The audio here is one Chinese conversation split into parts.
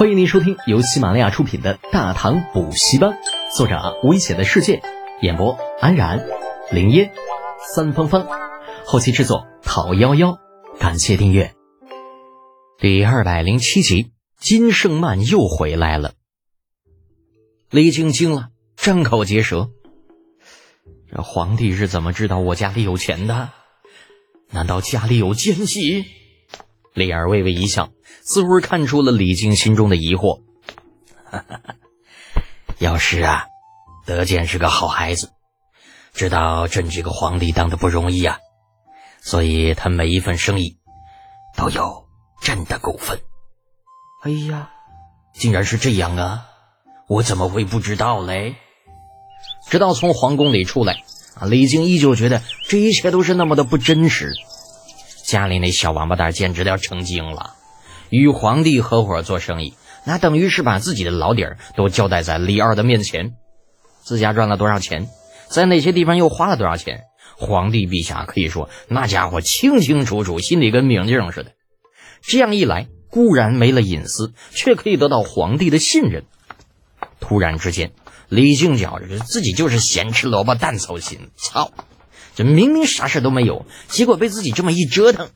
欢迎您收听由喜马拉雅出品的《大唐补习班》，作者危险的世界，演播安然、林烟、三芳芳，后期制作陶幺幺。感谢订阅。第二百零七集，金圣曼又回来了。李靖惊了，张口结舌：“这皇帝是怎么知道我家里有钱的？难道家里有奸细？”李儿微微一笑，似乎是看出了李靖心中的疑惑。要是啊，德建是个好孩子，知道朕这个皇帝当的不容易啊，所以他每一份生意都有朕的股份。哎呀，竟然是这样啊！我怎么会不知道嘞？直到从皇宫里出来，啊，李靖依旧觉得这一切都是那么的不真实。家里那小王八蛋简直要成精了，与皇帝合伙做生意，那等于是把自己的老底儿都交代在李二的面前。自家赚了多少钱，在哪些地方又花了多少钱，皇帝陛下可以说那家伙清清楚楚，心里跟明镜似的。这样一来，固然没了隐私，却可以得到皇帝的信任。突然之间，李靖觉着自己就是咸吃萝卜淡操心，操！这明明啥事都没有，结果被自己这么一折腾，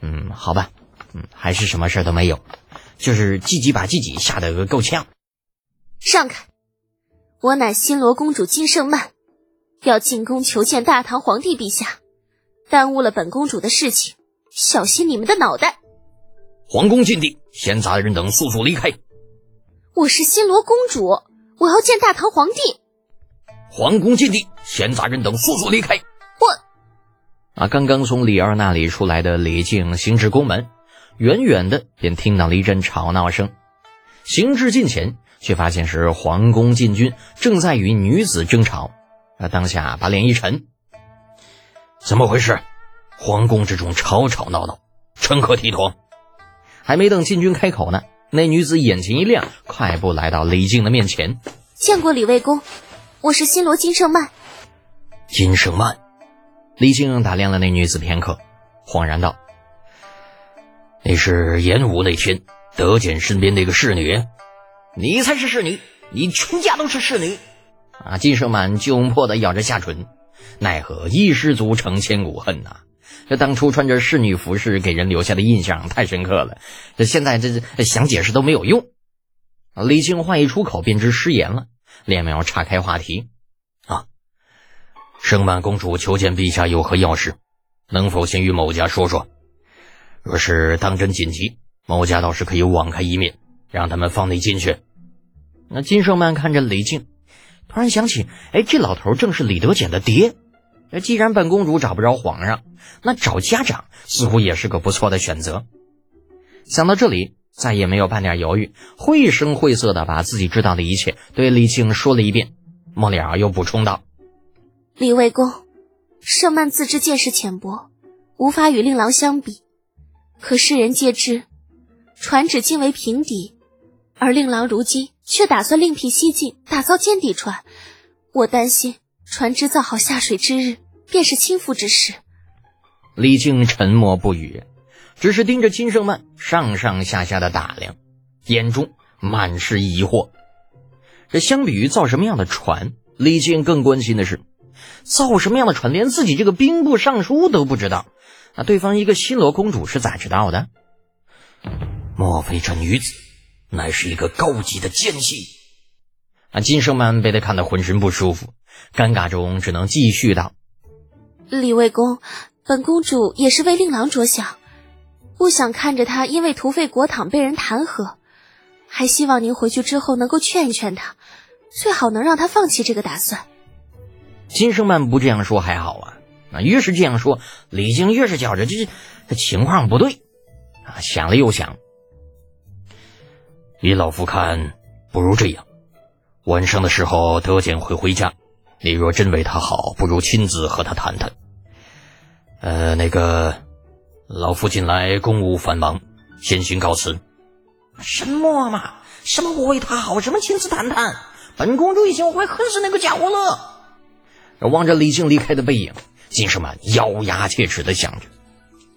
嗯，好吧，嗯，还是什么事都没有，就是自己把自己吓得个够呛。让开！我乃新罗公主金圣曼，要进宫求见大唐皇帝陛下，耽误了本公主的事情，小心你们的脑袋！皇宫禁地，闲杂人等速速离开！我是新罗公主，我要见大唐皇帝。皇宫禁地，闲杂人等速速离开！我啊，刚刚从李二那里出来的李靖行至宫门，远远的便听到了一阵吵闹声。行至近前，却发现是皇宫禁军正在与女子争吵。啊，当下把脸一沉：“怎么回事？皇宫之中吵吵闹闹，成何体统？”还没等禁军开口呢，那女子眼前一亮，快步来到李靖的面前：“见过李卫公。”我是新罗金圣曼。金圣曼，李靖打量了那女子片刻，恍然道：“你是演武那天德简身边那个侍女？你才是侍女，你全家都是侍女！”啊！金圣曼窘迫的咬着下唇，奈何一失足成千古恨呐！这当初穿着侍女服饰给人留下的印象太深刻了，这现在这想解释都没有用。李靖话一出口，便知失言了。连忙岔开话题，啊，圣曼公主求见陛下有何要事？能否先与某家说说？若是当真紧急，某家倒是可以网开一面，让他们放你进去。那金圣曼看着李靖，突然想起，哎，这老头正是李德简的爹。那既然本公主找不着皇上，那找家长似乎也是个不错的选择。想到这里。再也没有半点犹豫，绘声绘色的把自己知道的一切对李靖说了一遍。末了又补充道：“李卫公，盛曼自知见识浅薄，无法与令郎相比。可世人皆知，船只今为平底，而令郎如今却打算另辟蹊径，打造尖底船。我担心船只造好下水之日，便是倾覆之时。”李靖沉默不语。只是盯着金圣曼上上下下的打量，眼中满是疑惑。这相比于造什么样的船，李靖更关心的是，造什么样的船，连自己这个兵部尚书都不知道，那对方一个新罗公主是咋知道的？莫非这女子乃是一个高级的奸细？啊！金圣曼被他看得浑身不舒服，尴尬中只能继续道：“李卫公，本公主也是为令郎着想。”不想看着他因为图废国躺被人弹劾，还希望您回去之后能够劝一劝他，最好能让他放弃这个打算。金生曼不这样说还好啊，那越是这样说，李靖越是觉着这这情况不对啊。想了又想，依老夫看，不如这样，晚上的时候德简会回家，你若真为他好，不如亲自和他谈谈。呃，那个。老夫近来公务繁忙，先行告辞。什么嘛？什么我为他好？什么亲自谈谈？本公主已经快恨死那个家伙了。望着李靖离开的背影，金圣曼咬牙切齿的想着，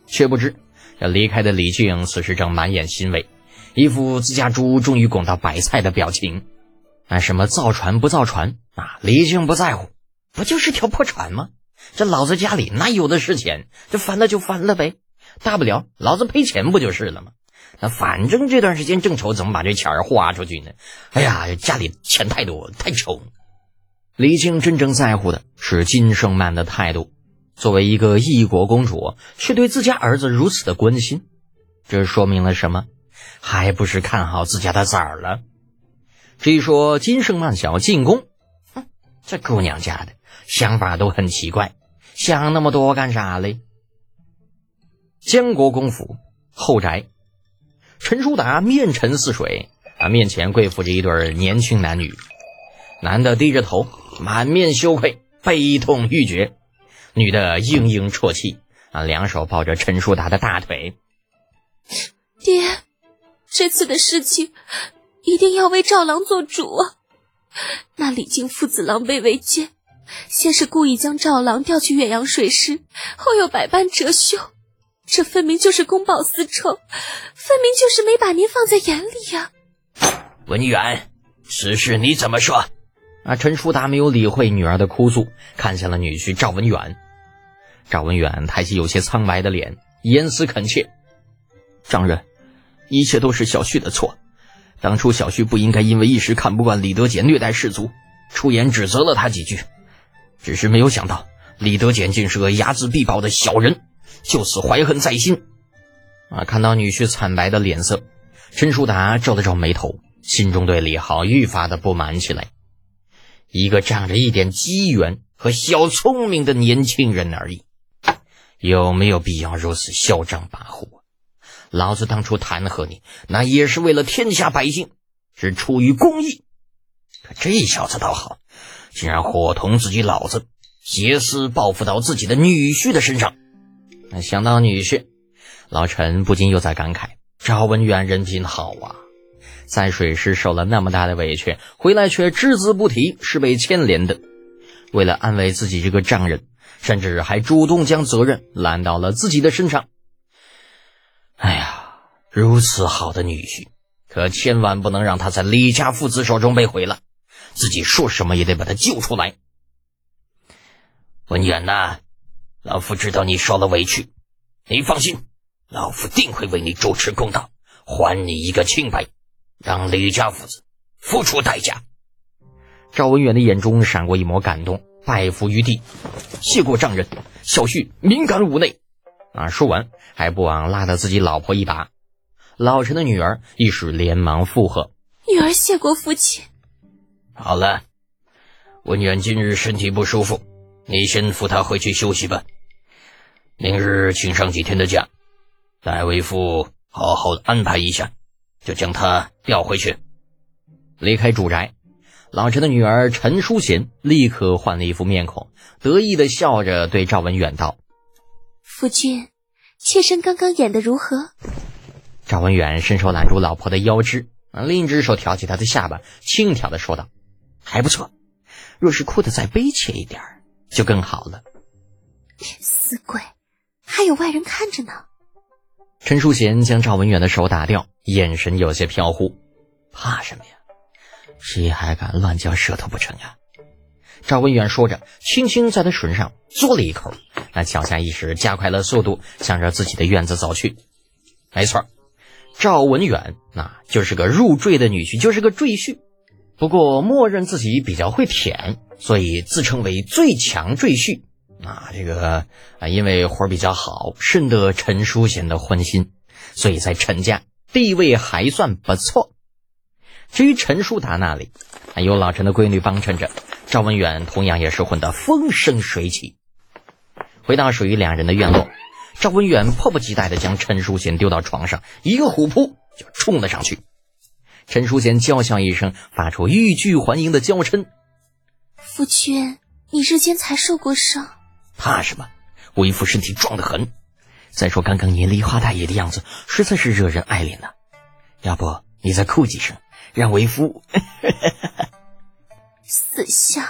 却不知这离开的李靖此时正满眼欣慰，一副自家猪终于拱到白菜的表情。啊，什么造船不造船啊？李靖不在乎，不就是条破船吗？这老子家里哪有的是钱？这翻了就翻了呗，大不了老子赔钱不就是了吗？那反正这段时间正愁怎么把这钱花出去呢。哎呀，家里钱太多太愁。李靖真正在乎的是金圣曼的态度。作为一个异国公主，却对自家儿子如此的关心，这说明了什么？还不是看好自家的崽儿了？至于说金圣曼想要进宫，哼，这姑娘家的想法都很奇怪，想那么多干啥嘞？江国公府后宅，陈叔达面沉似水啊，面前跪伏着一对年轻男女，男的低着头，满面羞愧，悲痛欲绝。女的嘤嘤啜泣，啊，两手抱着陈叔达的大腿。爹，这次的事情一定要为赵郎做主啊！那李靖父子狼狈为奸，先是故意将赵郎调去远洋水师，后又百般折羞，这分明就是公报私仇，分明就是没把您放在眼里呀！文远，此事你怎么说？啊，陈叔达没有理会女儿的哭诉，看向了女婿赵文远。赵文远抬起有些苍白的脸，严丝恳切：“丈人，一切都是小旭的错。当初小旭不应该因为一时看不惯李德俭虐待士卒，出言指责了他几句。只是没有想到，李德俭竟是个睚眦必报的小人，就此怀恨在心。”啊！看到女婿惨白的脸色，陈叔达皱了皱眉头，心中对李浩愈发的不满起来。一个仗着一点机缘和小聪明的年轻人而已。有没有必要如此嚣张跋扈？老子当初弹劾你，那也是为了天下百姓，是出于公义。可这小子倒好，竟然伙同自己老子，挟私报复到自己的女婿的身上。想到女婿，老陈不禁又在感慨：赵文远人品好啊，在水师受了那么大的委屈，回来却只字不提是被牵连的。为了安慰自己这个丈人。甚至还主动将责任揽到了自己的身上。哎呀，如此好的女婿，可千万不能让他在李家父子手中被毁了。自己说什么也得把他救出来。文远呐，老夫知道你受了委屈，你放心，老夫定会为你主持公道，还你一个清白，让李家父子付出代价。赵文远的眼中闪过一抹感动。拜伏于地，谢过丈人，小婿敏感无内。啊！说完还不忘拉了自己老婆一把。老陈的女儿亦是连忙附和：“女儿谢过父亲。”好了，文远今日身体不舒服，你先扶他回去休息吧。明日请上几天的假，待为父好好的安排一下，就将他调回去。离开住宅。老陈的女儿陈淑贤立刻换了一副面孔，得意的笑着对赵文远道：“夫君，妾身刚刚演的如何？”赵文远伸手揽住老婆的腰肢，另一只手挑起她的下巴，轻佻的说道：“还不错，若是哭得再悲切一点就更好了。”死鬼，还有外人看着呢。陈淑贤将赵文远的手打掉，眼神有些飘忽：“怕什么呀？”谁还敢乱嚼舌头不成啊？赵文远说着，轻轻在他唇上嘬了一口，那脚下一时加快了速度，向着自己的院子走去。没错，赵文远那就是个入赘的女婿，就是个赘婿。不过默认自己比较会舔，所以自称为最强赘婿。啊，这个啊，因为活比较好，深得陈淑贤的欢心，所以在陈家地位还算不错。至于陈叔达那里，啊有老陈的闺女帮衬着，赵文远同样也是混得风生水起。回到属于两人的院落，赵文远迫不及待地将陈淑贤丢到床上，一个虎扑就冲了上去。陈淑贤娇笑一声，发出欲拒还迎的娇嗔：“夫君，你日间才受过伤，怕什么？为夫身体壮得很。再说刚刚你梨花大爷的样子，实在是惹人爱怜呐。要不你再哭几声？”让为夫 死相，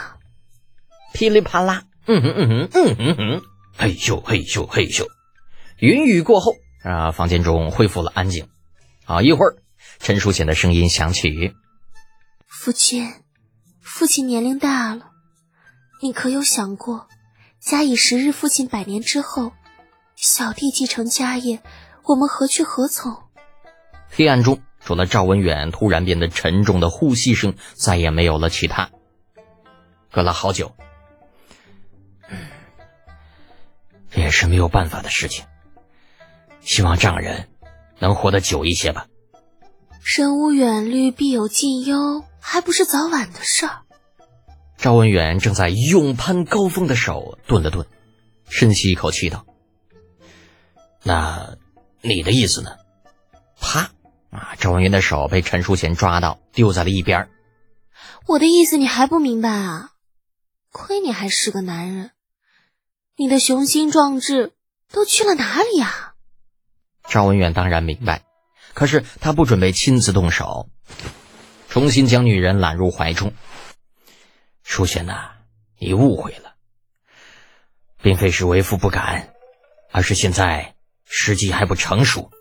噼里啪啦，嗯哼嗯哼嗯哼哼，嘿咻嘿咻嘿咻，云雨过后啊，房间中恢复了安静。啊，一会儿陈淑贤的声音响起：“父亲，父亲年龄大了，你可有想过，假以时日，父亲百年之后，小弟继承家业，我们何去何从？”黑暗中，除了赵文远突然变得沉重的呼吸声，再也没有了其他。隔了好久，这也是没有办法的事情。希望丈人能活得久一些吧。人无远虑，必有近忧，还不是早晚的事儿。赵文远正在勇攀高峰的手顿了顿，深吸一口气道：“那你的意思呢？”啪！啊！赵文远的手被陈淑贤抓到，丢在了一边。我的意思你还不明白啊？亏你还是个男人，你的雄心壮志都去了哪里啊？赵文远当然明白，可是他不准备亲自动手，重新将女人揽入怀中。淑贤呐，你误会了，并非是为父不敢，而是现在时机还不成熟。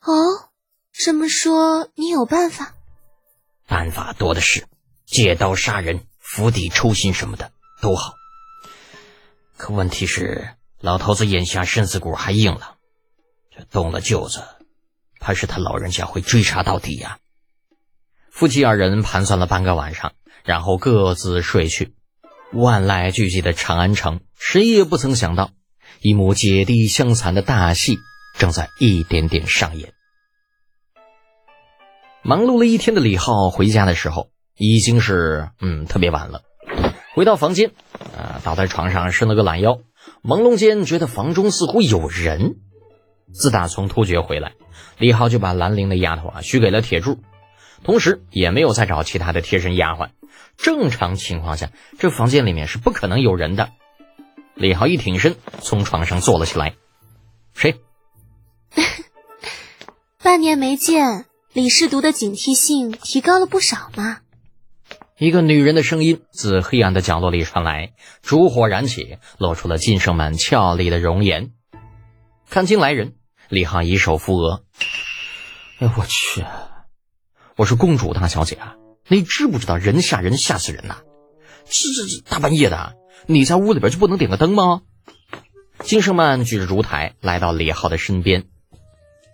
哦，这么说你有办法？办法多的是。借刀杀人、釜底抽薪什么的都好，可问题是老头子眼下身子骨还硬朗，这动了舅子，怕是他老人家会追查到底呀。夫妻二人盘算了半个晚上，然后各自睡去。万籁俱寂的长安城，谁也不曾想到，一幕姐弟相残的大戏正在一点点上演。忙碌了一天的李浩回家的时候。已经是嗯特别晚了，回到房间，啊倒在床上伸了个懒腰，朦胧间觉得房中似乎有人。自打从突厥回来，李浩就把兰陵的丫头啊许给了铁柱，同时也没有再找其他的贴身丫鬟。正常情况下，这房间里面是不可能有人的。李浩一挺身，从床上坐了起来。谁？半年没见，李世毒的警惕性提高了不少嘛。一个女人的声音自黑暗的角落里传来，烛火燃起，露出了金圣满俏丽的容颜。看清来人，李浩以手扶额：“哎，我去，我是公主大小姐啊！你知不知道人吓人吓死人呐？这这这大半夜的，你在屋里边就不能点个灯吗？”金生曼举着烛台来到李浩的身边：“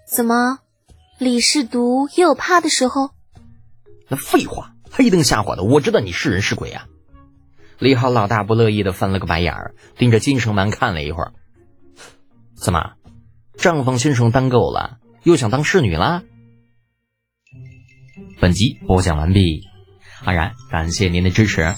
怎么，李世毒也有怕的时候？”那废话。黑灯瞎火的，我知道你是人是鬼啊！李浩老大不乐意的翻了个白眼儿，盯着金生曼看了一会儿。怎么，账房先生当够了，又想当侍女啦？本集播讲完毕，安然感谢您的支持。